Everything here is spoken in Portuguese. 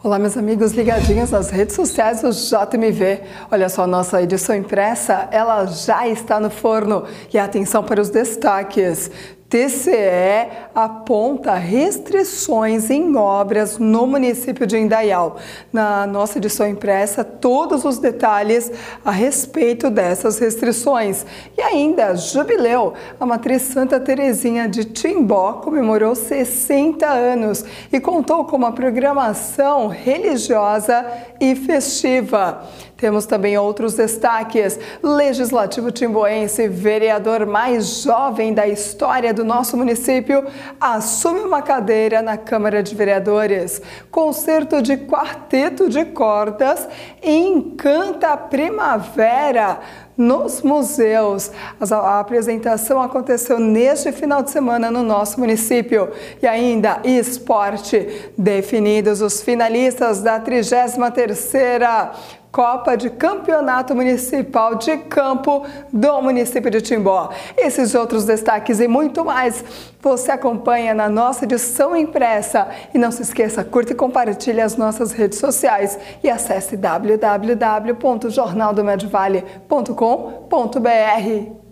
Olá, meus amigos ligadinhos nas redes sociais do JMV. Olha só, nossa edição impressa, ela já está no forno. E atenção para os destaques. TCE aponta restrições em obras no município de Indaial. Na nossa edição impressa, todos os detalhes a respeito dessas restrições. E ainda, jubileu, a matriz Santa Terezinha de Timbó comemorou 60 anos e contou com uma programação religiosa e festiva. Temos também outros destaques. Legislativo Timboense, vereador mais jovem da história do nosso município, assume uma cadeira na Câmara de Vereadores. Concerto de quarteto de cordas encanta a primavera nos museus. A apresentação aconteceu neste final de semana no nosso município. E ainda esporte. Definidos os finalistas da 33ª Copa de Campeonato Municipal de Campo do município de Timbó. Esses outros destaques e muito mais você acompanha na nossa edição impressa. E não se esqueça, curta e compartilhe as nossas redes sociais e acesse www.jornaldomedvale.com.br.